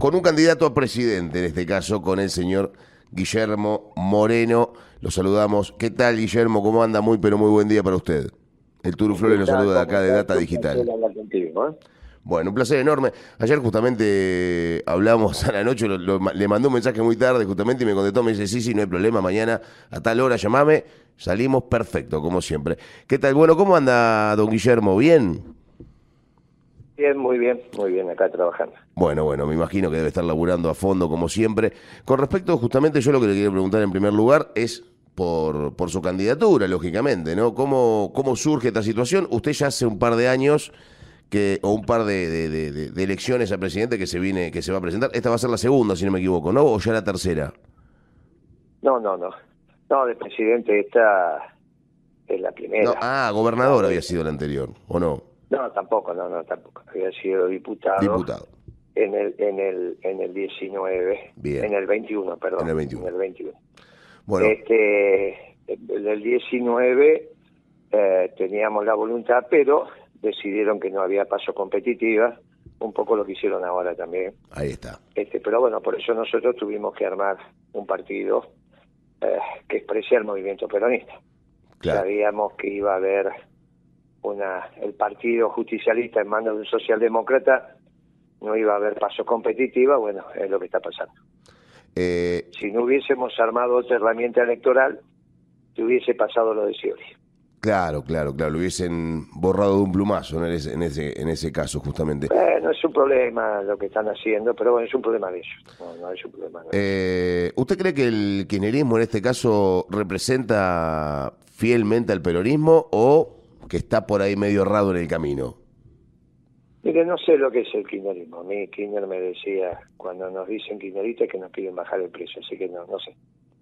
con un candidato a presidente, en este caso con el señor Guillermo Moreno. Lo saludamos. ¿Qué tal, Guillermo? ¿Cómo anda? Muy, pero muy buen día para usted. El Turu Flores lo saluda de acá de Data Digital. Bueno, un placer enorme. Ayer justamente hablamos a la noche, le mandó un mensaje muy tarde justamente y me contestó, me dice, sí, sí, no hay problema, mañana a tal hora llamame, salimos perfecto, como siempre. ¿Qué tal? Bueno, ¿cómo anda don Guillermo? ¿Bien? Bien, muy bien, muy bien, acá trabajando. Bueno, bueno, me imagino que debe estar laburando a fondo como siempre. Con respecto, justamente, yo lo que le quería preguntar en primer lugar es por, por su candidatura, lógicamente, ¿no? ¿Cómo, ¿Cómo surge esta situación? Usted ya hace un par de años que, o un par de, elecciones a presidente que se viene, que se va a presentar. Esta va a ser la segunda, si no me equivoco, ¿no? ¿O ya la tercera? No, no, no. No, de presidente esta es la primera. ah, gobernador había sido la anterior, ¿o no? No, tampoco, no, no, tampoco. Había sido diputado. Diputado. En el, en el, en el 19. Bien. En el 21, perdón. En el 21. En el 21. Bueno. Este, en el 19 eh, teníamos la voluntad, pero decidieron que no había paso competitiva, un poco lo que hicieron ahora también. Ahí está. Este, pero bueno, por eso nosotros tuvimos que armar un partido eh, que exprese el movimiento peronista. Sabíamos que iba a haber una el partido justicialista en manos de un socialdemócrata, no iba a haber paso competitiva, bueno, es lo que está pasando. Eh, si no hubiésemos armado otra herramienta electoral, te hubiese pasado lo de Scioli. Claro, claro, claro, lo hubiesen borrado de un plumazo en ese, en ese, en ese caso, justamente. no es un problema lo que están haciendo, pero bueno, es un problema de ellos. No, es un problema. Eh, ¿Usted cree que el kirchnerismo en este caso representa fielmente al peronismo o que está por ahí medio errado en el camino? Mire, no sé lo que es el kirchnerismo. A mí Kirchner me decía, cuando nos dicen kirchneristas, que nos piden bajar el precio, así que no, no sé.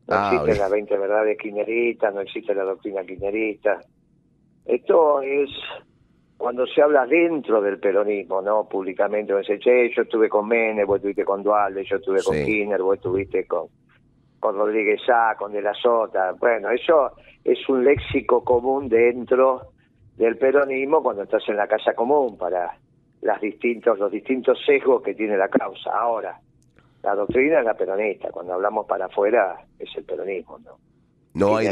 No ah, existen las 20 verdades kirchneristas, no existe la doctrina kirchnerista. Esto es cuando se habla dentro del peronismo, ¿no? Públicamente, dice, che, yo estuve con Menem, vos estuviste con Dualde, yo estuve con Kirchner, vos estuviste con, con Rodríguez Sá, con De la Sota. Bueno, eso es un léxico común dentro del peronismo cuando estás en la casa común para las distintos, los distintos sesgos que tiene la causa. Ahora, la doctrina es la peronista, cuando hablamos para afuera es el peronismo, ¿no? No hay,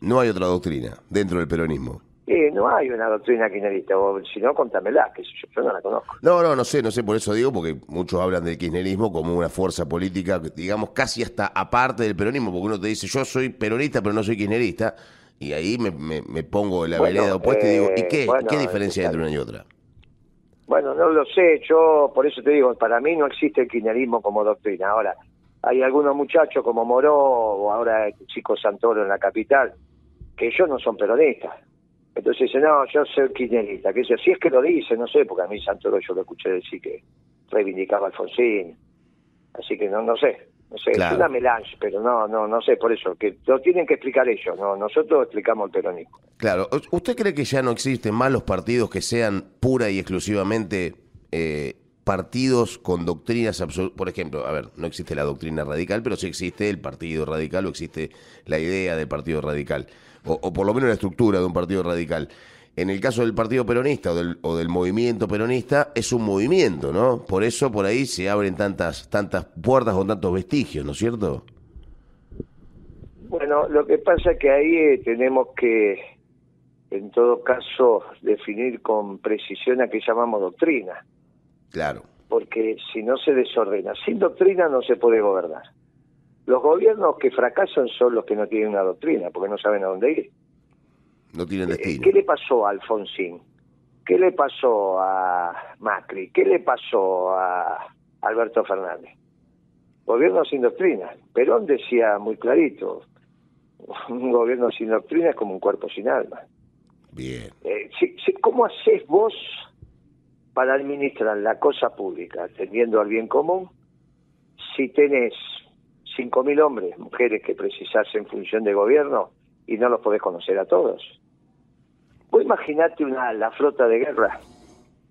no hay otra doctrina dentro del peronismo. Sí, no hay una doctrina kirchnerista, o si no, contámela, que yo, yo no la conozco. No, no, no sé, no sé, por eso digo, porque muchos hablan del kirchnerismo como una fuerza política, digamos, casi hasta aparte del peronismo, porque uno te dice, yo soy peronista, pero no soy kirchnerista, y ahí me, me, pongo en la vereda opuesta y digo, ¿y qué, eh, qué diferencia hay entre una y otra? Bueno, no lo sé, yo por eso te digo, para mí no existe el kirchnerismo como doctrina. Ahora, hay algunos muchachos como Moró o ahora el chico Santoro en la capital, que ellos no son peronistas. Entonces dicen, no, yo soy kirchnerista. Que si es que lo dice, no sé, porque a mí Santoro yo lo escuché decir que reivindicaba a Alfonsín. Así que no, no sé. No sé, es una melange, pero no, no, no sé, por eso, que lo tienen que explicar ellos, no, nosotros explicamos el peronismo. Claro, ¿usted cree que ya no existen más los partidos que sean pura y exclusivamente eh, partidos con doctrinas absolutas? Por ejemplo, a ver, no existe la doctrina radical, pero sí existe el partido radical o existe la idea del partido radical, o, o por lo menos la estructura de un partido radical en el caso del Partido Peronista o del, movimiento peronista, es un movimiento, ¿no? Por eso por ahí se abren tantas, tantas puertas con tantos vestigios, ¿no es cierto? Bueno, lo que pasa es que ahí eh, tenemos que, en todo caso, definir con precisión a qué llamamos doctrina. Claro. Porque si no se desordena, sin doctrina no se puede gobernar. Los gobiernos que fracasan son los que no tienen una doctrina, porque no saben a dónde ir. No tienen eh, destino. ¿Qué le pasó a Alfonsín? ¿Qué le pasó a Macri? ¿Qué le pasó a Alberto Fernández? Gobierno sin doctrina. Perón decía muy clarito, un gobierno sin doctrina es como un cuerpo sin alma. Bien. Eh, ¿Cómo haces vos para administrar la cosa pública, atendiendo al bien común, si tenés 5.000 hombres, mujeres que precisás en función de gobierno y no los podés conocer a todos? Vos imaginate una, la flota de guerra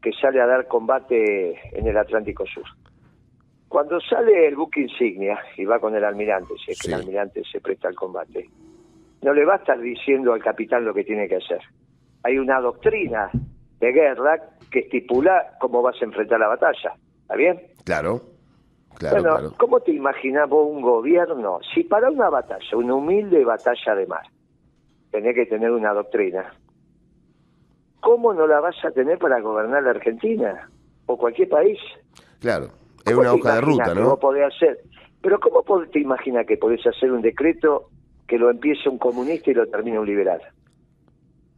que sale a dar combate en el Atlántico Sur. Cuando sale el buque insignia y va con el almirante, si es que el almirante se presta al combate, no le va a estar diciendo al capitán lo que tiene que hacer. Hay una doctrina de guerra que estipula cómo vas a enfrentar la batalla. ¿Está bien? Claro. bueno, ¿cómo te imaginas vos un gobierno? Si para una batalla, una humilde batalla de mar, tenés que tener una doctrina, ¿cómo no la vas a tener para gobernar la Argentina o cualquier país? Claro, es una hoja de ruta, ¿no? hacer? Pero ¿cómo te imaginas que podés hacer un decreto que lo empiece un comunista y lo termine un liberal?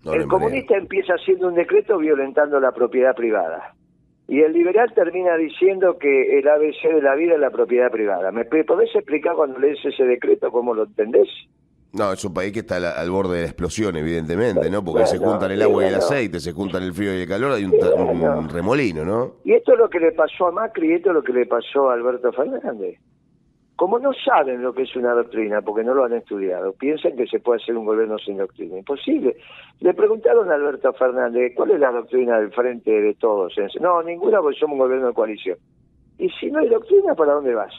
el comunista empieza haciendo un decreto violentando la propiedad privada. Y el liberal termina diciendo que el ABC de la vida es la propiedad privada. ¿Me podés explicar cuando lees ese decreto cómo lo entendés? No, es un país que está al, borde de la explosión, evidentemente, ¿no? Porque se juntan el agua y el aceite, se juntan el frío y el calor, hay un, remolino, ¿no? Y esto es lo que le pasó a Macri y esto es lo que le pasó a Alberto Fernández. Como no saben lo que es una doctrina, porque no lo han estudiado, piensan que se puede hacer un gobierno sin doctrina. Imposible. Le preguntaron a Alberto Fernández, ¿cuál es la doctrina del frente de todos? No, ninguna, porque somos un gobierno de coalición. Y si no hay doctrina, ¿para dónde vas?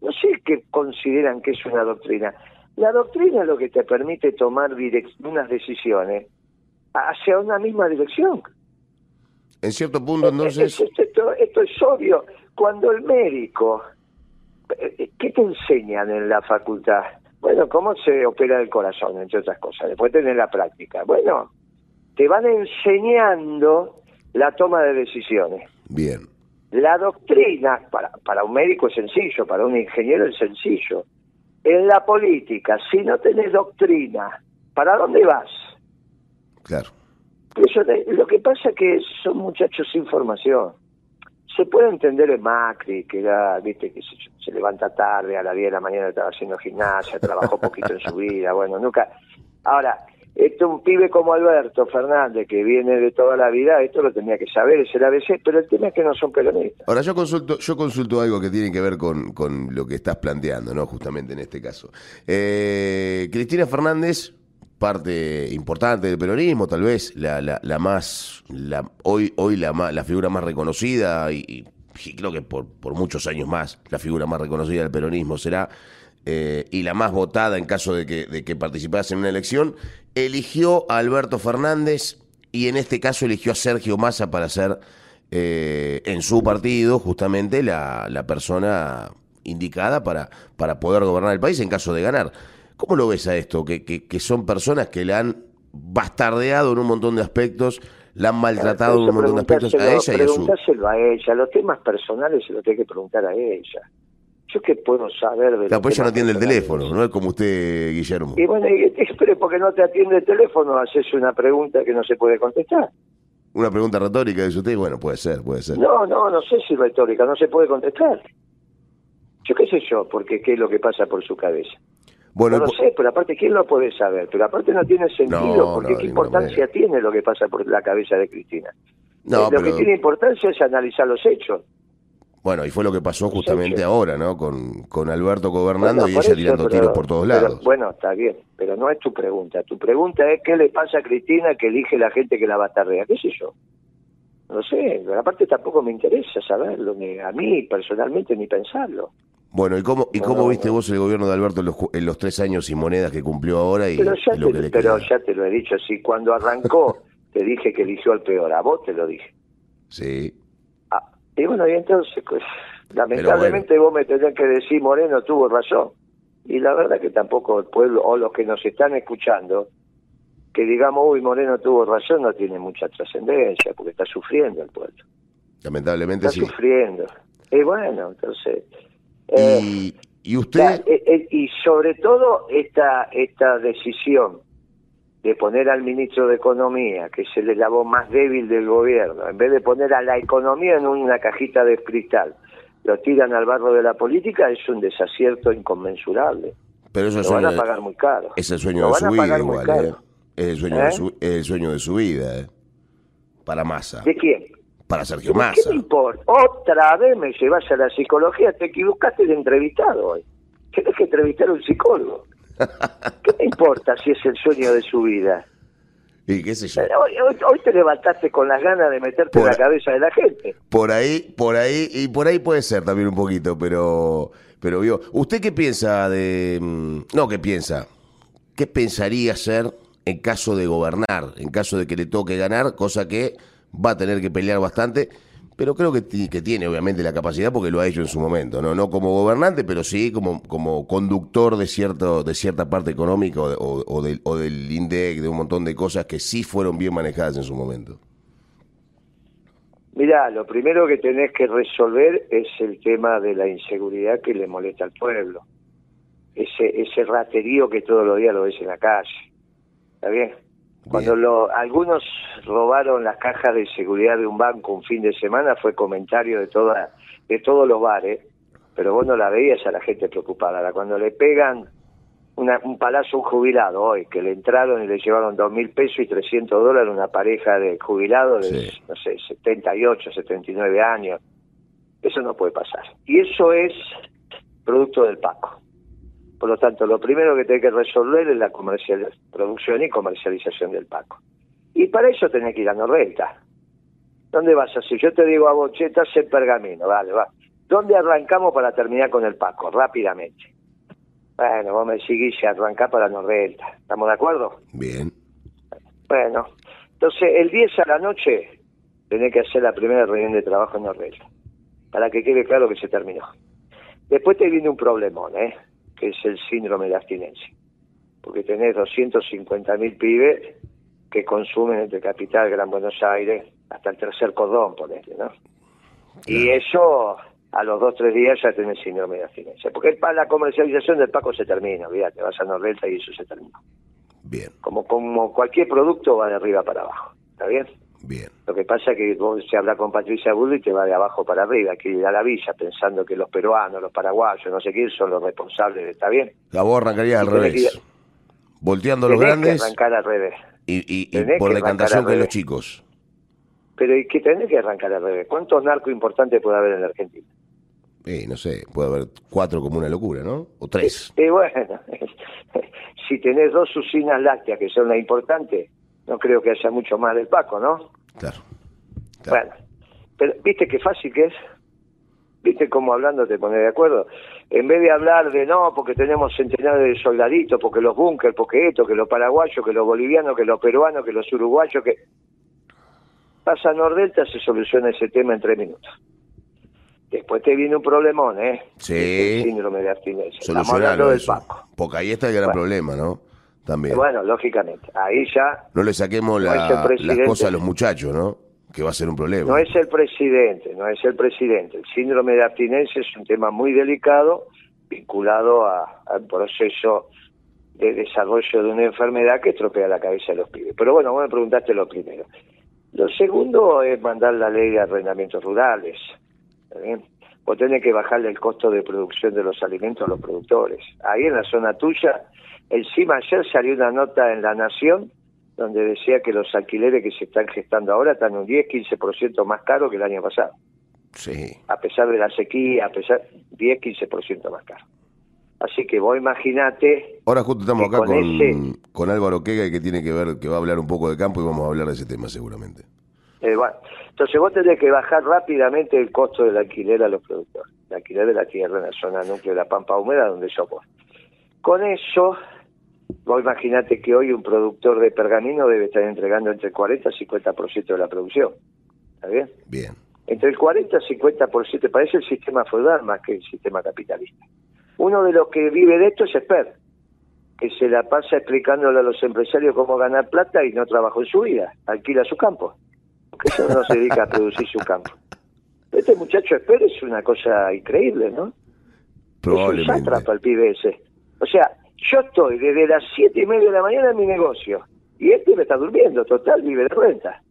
No sé qué consideran que es una doctrina. La doctrina es lo que te permite tomar unas decisiones hacia una misma dirección. En cierto punto, entonces... Esto, esto, es obvio. Cuando el médico... Eh, ¿Qué te enseñan en la facultad? Bueno, cómo se opera el corazón, entre otras cosas. Después tenés la práctica. Bueno, te van enseñando la toma de decisiones. Bien. La doctrina, para, para un médico es sencillo, para un ingeniero es sencillo en la política, si no tenés doctrina, ¿para dónde vas? Claro. Eso lo que pasa es que son muchachos sin formación. Se puede entender en Macri, que era, viste, que se, levanta tarde, a las 10 de la mañana estaba haciendo gimnasia, trabajó poquito en su vida, bueno, nunca... Ahora, esto un pibe como Alberto Fernández, que viene de toda la vida, esto lo tenía que saber, es el ABC, pero el tema es que no son peronistas. Ahora yo consulto, yo consulto algo que tiene que ver con, con lo que estás planteando, ¿no? Justamente en este caso. Eh, Cristina Fernández, parte importante del peronismo, tal vez la, la, la más, la, hoy, hoy la, la figura más reconocida y, y creo que por, por muchos años más la figura más reconocida del peronismo será eh, y la más votada en caso de que, de que participase en una elección, eligió a Alberto Fernández y en este caso eligió a Sergio Massa para ser eh, en su partido justamente la, la persona indicada para, para poder gobernar el país en caso de ganar. ¿Cómo lo ves a esto? Que, que, son personas que le han bastardeado en un montón de aspectos, la han maltratado en un montón de aspectos a ella y a su... a ella, los temas personales se los tiene que preguntar a ella. ¿Yo qué puedo saber de La pues no atiende el teléfono, no es como usted, Guillermo. Y bueno, pero porque no te atiende el teléfono, haces una pregunta que no se puede contestar. Una pregunta retórica, dice usted, bueno, puede ser, puede ser. No, no, no sé si retórica, no se puede contestar. Yo qué sé yo, porque qué es lo que pasa por su cabeza. Bueno, no lo sé, pero aparte, ¿quién lo puede saber? Pero aparte no tiene sentido, porque ¿qué importancia tiene lo que pasa por la cabeza de Cristina? No, lo que tiene importancia es analizar los hechos. Bueno, y fue lo que pasó justamente ahora, ¿no? Con, con Alberto gobernando y ella tirando tiros por todos lados. bueno, está bien, pero no es tu pregunta. Tu pregunta es qué le pasa a Cristina que elige la gente que la batardea. ¿Qué sé yo? No sé, aparte tampoco me interesa saberlo, ni a mí personalmente ni pensarlo. Bueno, ¿y cómo, y cómo viste vos el gobierno de Alberto en los, en los, tres años y monedas que cumplió ahora? Y, pero ya, lo te, pero ya te lo he dicho, sí, cuando arrancó te dije que eligió al peor, a vos te lo dije. Sí. Y bueno, y entonces, pues, lamentablemente vos me tenés que decir, Moreno tuvo razón. Y la verdad que tampoco el pueblo, o los que nos están escuchando, que digamos, uy, Moreno tuvo razón, no tiene mucha trascendencia, porque está sufriendo el pueblo. Lamentablemente está sufriendo. Y bueno, entonces... ¿Y, eh, ¿y usted...? Eh, eh, y sobre todo esta, esta decisión de poner al ministro de Economía, que es el eslabón más débil del gobierno, en vez de poner a la economía en una cajita de cristal, lo tiran al barro de la política, es un desacierto inconmensurable. Pero eso lo van a pagar muy caro. Es el sueño de su vida igual, ¿eh? Es el sueño, de ¿Eh? su, el sueño de su vida, ¿eh? Para Massa. ¿De quién? Para Sergio Massa. ¿Qué me importa? Otra vez me llevas a la psicología, te equivocaste de entrevistado hoy. Tienes que entrevistar a un psicólogo. ¿Qué te importa si es el sueño de su vida? Y qué sé yo. Hoy, te levantaste con las ganas de meterte en la cabeza de la gente. Por ahí, por ahí, y por ahí puede ser también un poquito, pero, pero vio. ¿Usted qué piensa de, mm, no, qué piensa? ¿Qué pensaría hacer en caso de gobernar, en caso de que le toque ganar, cosa que va a tener que pelear bastante, pero creo que, que tiene obviamente la capacidad porque lo ha hecho en su momento, no, no como gobernante, pero sí como, como conductor de cierto de cierta parte económica o, o, del, o del INDEC, de un montón de cosas que sí fueron bien manejadas en su momento. Mira, lo primero que tenés que resolver es el tema de la inseguridad que le molesta al pueblo. Ese, ese raterío que todos los días lo ves en la calle. ¿Está bien? Cuando lo, algunos robaron las cajas de seguridad de un banco un fin de semana fue comentario de toda, de todos los bares, pero vos no la veías a la gente preocupada. Cuando le pegan un palazo un jubilado hoy, que le entraron y le llevaron dos mil pesos y 300 dólares una pareja de jubilados de, no sé, 78, 79 años. Eso no puede pasar. Y eso es producto del Paco. Por lo tanto, lo primero que tiene que resolver es la comercial, producción y comercialización del Paco. Y para eso tenés que ir a Norrenta. ¿Dónde vas a hacer? Yo te digo a Bochetas en Pergamino, vale, va. ¿Dónde arrancamos para terminar con el Paco? Rápidamente. Bueno, vos me seguís y arrancá para Norrenta. ¿Estamos de acuerdo? Bien. Bueno, entonces el 10 a la noche tenés que hacer la primera reunión de trabajo en Norrenta. Para que quede claro que se terminó. Después te viene un problemón, ¿eh? Que es el síndrome de abstinencia. Porque tenés 250.000 pibes que consumen entre Capital, Gran Buenos Aires, hasta el tercer cordón, ponete, ¿no? Y eso, a los dos tres días ya tenés síndrome de abstinencia. Porque la comercialización del Paco se termina, te vas a Nordelta y eso se termina. Bien. Como, como cualquier producto va de arriba para abajo, ¿está bien? Bien. Lo que pasa es que vos se habla con Patricia Bulli y te va de abajo para arriba, que ir a la villa pensando que los peruanos, los paraguayos, no sé quién son los responsables, ¿está bien? La vos arrancarías al revés. Volteando los grandes. Que arrancar al revés. Y, y, por decantación que los chicos. Pero ¿y qué tenés que arrancar al revés? ¿Cuántos narcos importantes puede haber en la Argentina? Eh, no sé, puede haber cuatro como una locura, ¿no? O tres. Y, bueno, si tenés dos usinas lácteas que son las importantes, no creo que haya mucho más del Paco, ¿no? Claro. Bueno, pero ¿viste qué fácil que es? ¿Viste cómo hablando te pone de acuerdo? En vez de hablar de no, porque tenemos centenares de soldaditos, porque los búnker, porque esto, que los paraguayos, que los bolivianos, que los peruanos, que los uruguayos, que... Pasa Nordelta, se soluciona ese tema en tres minutos. Después te viene un problemón, ¿eh? Sí. El síndrome de abstinencia. Solucionarlo del Paco. Porque ahí está el gran problema, ¿no? También. Bueno, lógicamente. Ahí ya... No le saquemos la, las cosas a los muchachos, ¿no? que va a ser un problema. No es el presidente, no es el presidente. El síndrome de abstinencia es un tema muy delicado vinculado al proceso de desarrollo de una enfermedad que estropea la cabeza de los pibes. Pero bueno, vos me preguntaste lo primero. Lo segundo es mandar la ley de arrendamientos rurales. Vos tenés que bajarle el costo de producción de los alimentos a los productores. Ahí en la zona tuya, encima ayer salió una nota en La Nación donde decía que los alquileres que se están gestando ahora están un 10-15% más caro que el año pasado. Sí. A pesar de la sequía, a pesar 10-15% más caro. Así que vos imaginate. Ahora justo estamos acá con, con, Álvaro Quega que tiene que ver, que va a hablar un poco de campo y vamos a hablar de ese tema seguramente. Eh, bueno, entonces vos tenés que bajar rápidamente el costo del alquiler a los productores. El alquiler de la tierra en la zona núcleo de la Pampa Húmeda donde yo voy. Con eso Vos imaginate que hoy un productor de pergamino debe estar entregando entre 40 y 50% de la producción. ¿Está bien? Bien. Entre el 40 y 50% parece el sistema feudal más que el sistema capitalista. Uno de los que vive de esto es Esper, que se la pasa explicándole a los empresarios cómo ganar plata y no trabajó en su vida, alquila su campo. Porque eso no se dedica a producir su campo. Este muchacho Esper es una cosa increíble, ¿no? Probablemente. Es un el pibe ese. O sea, yo estoy desde las siete y media de la mañana en mi negocio y este me está durmiendo, total, vive de renta.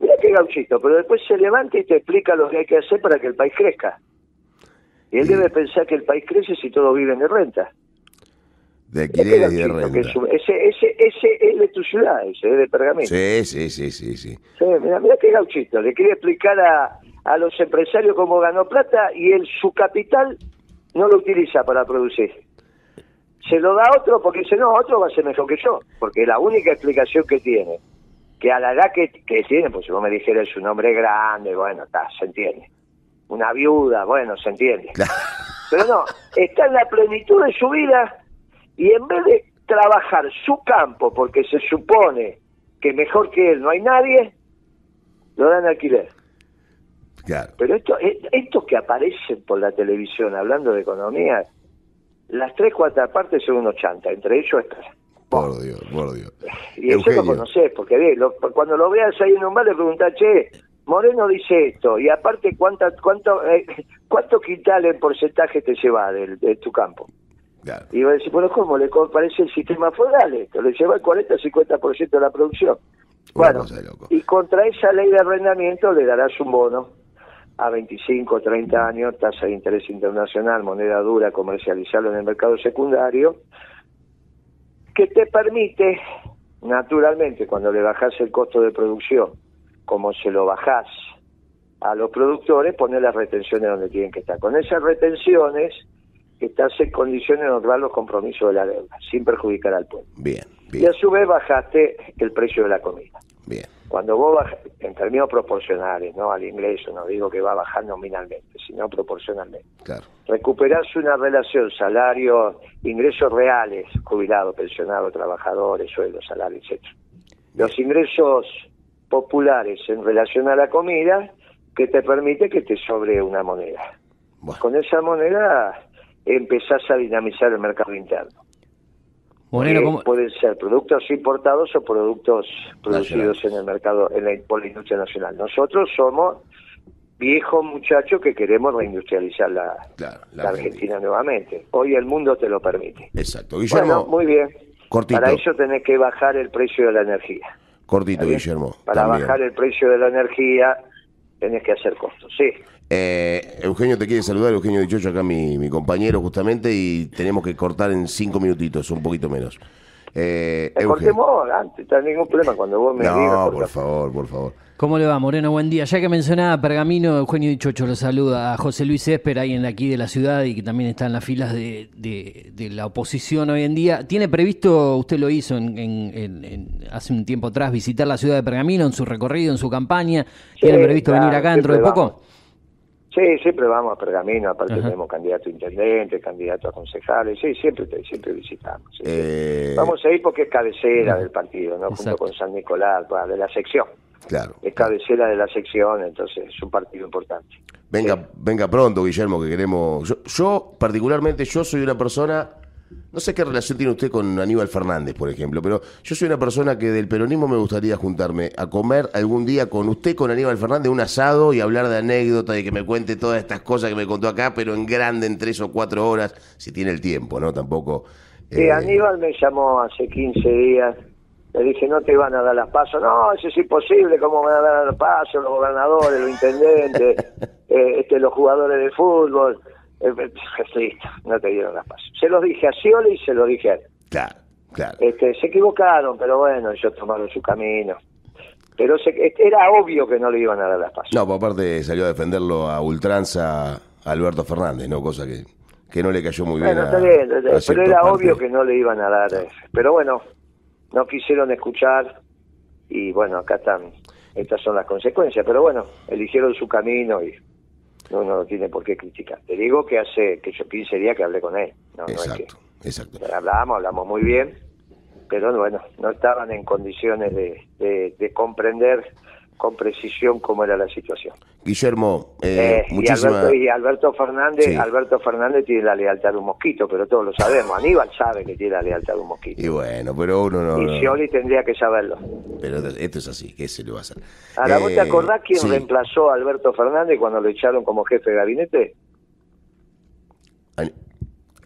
Mira qué gauchito, pero después se levanta y te explica lo que hay que hacer para que el país crezca. Y él debe pensar que el país crece si todos viven de renta. De alquileres y de renta. ese, ese, ese es de tu ciudad, ese es de Pergamino. Sí, sí, sí, sí. sí. mira, mira qué gauchito. Le quiere explicar a, a los empresarios cómo ganó plata y él su capital no lo utiliza para producir se lo da otro porque dice, no, otro va a ser mejor que yo, porque la única explicación que tiene, que a la edad que, tiene, pues si vos me dijeras un hombre grande, bueno, está, se entiende. Una viuda, bueno, se entiende. Pero no, está en la plenitud de su vida y en vez de trabajar su campo, porque se supone que mejor que él no hay nadie, lo dan alquiler. Pero esto, eh, estos que aparecen por la televisión hablando de economía, las tres cuartas partes son unos chanta, entre ellos estas. Por Dios, por Dios. Y eso lo conocés, porque ve, cuando lo veas ahí en un bar le preguntás, che, Moreno dice esto, y aparte, ¿cuánta, cuánto, eh, ¿cuánto quintal en porcentaje te lleva de, tu campo? Y va a decir, bueno, ¿cómo? Le parece el sistema foral esto, le lleva el 40-50% de la producción. bueno, y contra esa ley de arrendamiento le darás un bono a 25, 30 años, tasa de interés internacional, moneda dura, comercializarlo en el mercado secundario, que te permite, naturalmente, cuando le bajas el costo de producción, como se lo bajás a los productores, poner las retenciones donde tienen que estar. Con esas retenciones, estás en condiciones de honrar los compromisos de la deuda, sin perjudicar al pueblo. Bien, bien. Y a su vez bajaste el precio de la comida. Bien. Cuando vos bajas, en términos proporcionales, no al ingreso, no digo que va a bajar nominalmente, sino proporcionalmente. Claro. Recuperás una relación salario, ingresos reales, jubilados, pensionados, trabajadores, sueldos, salarios, etc. Los ingresos populares en relación a la comida que te permite que te sobre una moneda. Con esa moneda empezás a dinamizar el mercado interno. Moreno, Pueden ser productos importados o productos producidos en el mercado, en la, por la industria nacional. Nosotros somos viejos muchachos que queremos reindustrializar la, Argentina. nuevamente. Hoy el mundo te lo permite. Exacto. Guillermo, muy bien. Para eso tenés que bajar el precio de la energía. Cortito, Guillermo. Para bajar el precio de la energía tenés que hacer costos, sí. Eh, Eugenio te quiere saludar, Eugenio Dichocho, acá mi, mi compañero justamente, y tenemos que cortar en cinco minutitos, un poquito menos. Eh, cortemos antes, no hay ningún problema cuando vos me no, digas. No, por favor, por favor. ¿Cómo le va, Moreno? Buen día. Ya que mencionaba Pergamino, Eugenio Dichocho lo saluda a José Luis Esper, ahí en aquí de la ciudad y que también está en las filas de, de, la oposición hoy en día. ¿Tiene previsto, usted lo hizo en, hace un tiempo atrás, visitar la ciudad de Pergamino en su recorrido, en su campaña? ¿Tiene previsto venir acá dentro de poco? Sí, siempre vamos a Pergamino, aparte tenemos candidato a intendente, candidato a concejales, sí, siempre siempre visitamos. Eh, vamos a ir porque es cabecera del partido, ¿no? Junto con San Nicolás, de la sección. Claro. Es cabecera de la sección, entonces es un partido importante. Venga, venga pronto, Guillermo, que queremos. yo, particularmente, yo soy una persona no sé qué relación tiene usted con Aníbal Fernández, por ejemplo, pero yo soy una persona que del peronismo me gustaría juntarme a comer algún día con usted, con Aníbal Fernández, un asado y hablar de anécdotas y que me cuente todas estas cosas que me contó acá, pero en grande, en tres o cuatro horas, si tiene el tiempo, ¿no? Tampoco. Sí, eh, Aníbal me llamó hace 15 días. Le dije, no te van a dar las pasos. No, eso es imposible. ¿Cómo van a dar las pasos los gobernadores, los intendentes, eh, este, los jugadores de fútbol? Eh, listo, no te dieron las pasos. Se los dije a Scioli y se lo dije a él. Claro, claro. Este, se equivocaron, pero bueno, ellos tomaron su camino. Pero se, era obvio que no le iban a dar las pasos. No, por aparte salió a defenderlo a ultranza Alberto Fernández, ¿no? Cosa que, que no le cayó muy bien. A, pero era obvio que no le iban a dar. Pero bueno, no quisieron escuchar y bueno, acá están. Estas son las consecuencias, pero bueno, eligieron su camino y no, no tiene por qué criticar. Te digo que hace que yo 15 días que hablé con él. No, exacto, exacto. Hablamos, hablamos muy bien, pero bueno, no estaban en condiciones de, de, de comprender con precisión cómo era la situación. Guillermo, eh, eh y, Alberto, Fernández, Alberto Fernández tiene la lealtad de un mosquito, pero todos lo sabemos. Aníbal sabe que tiene la lealtad de un mosquito. Y bueno, pero uno no. Y Scioli tendría que saberlo. Pero esto es así, ¿qué se le va a hacer? Ahora, ¿vos te eh, acordás quién reemplazó a Alberto Fernández cuando lo echaron como jefe de gabinete?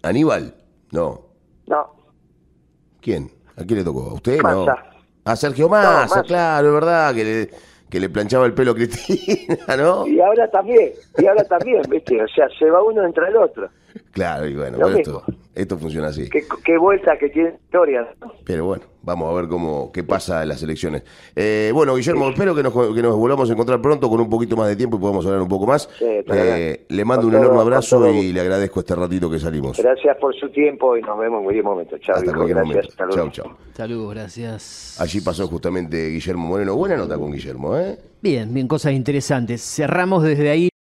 Aníbal, no. No. ¿Quién? ¿A quién le tocó? ¿A usted? No. A Sergio Massa, claro, es verdad que le que le planchaba el pelo a Cristina, ¿no? Y ahora también, y ahora también, ¿viste? O sea, se va uno entre el otro. Claro, y bueno, esto, esto funciona así. Qué, vuelta que tiene historia. Pero bueno, vamos a ver cómo qué pasa en las elecciones. Eh, bueno, Guillermo, espero que nos, que nos volvamos a encontrar pronto con un poquito más de tiempo y podamos hablar un poco más. Eh, le mando un enorme abrazo y le agradezco este ratito que salimos. Gracias por su tiempo y nos vemos en cualquier momento. Chao, Hasta cualquier momento. Chao, chao. Saludos, gracias. Allí pasó justamente Guillermo Moreno. Buena nota con Guillermo, ¿eh? Bien, bien, cosas interesantes. Cerramos desde ahí.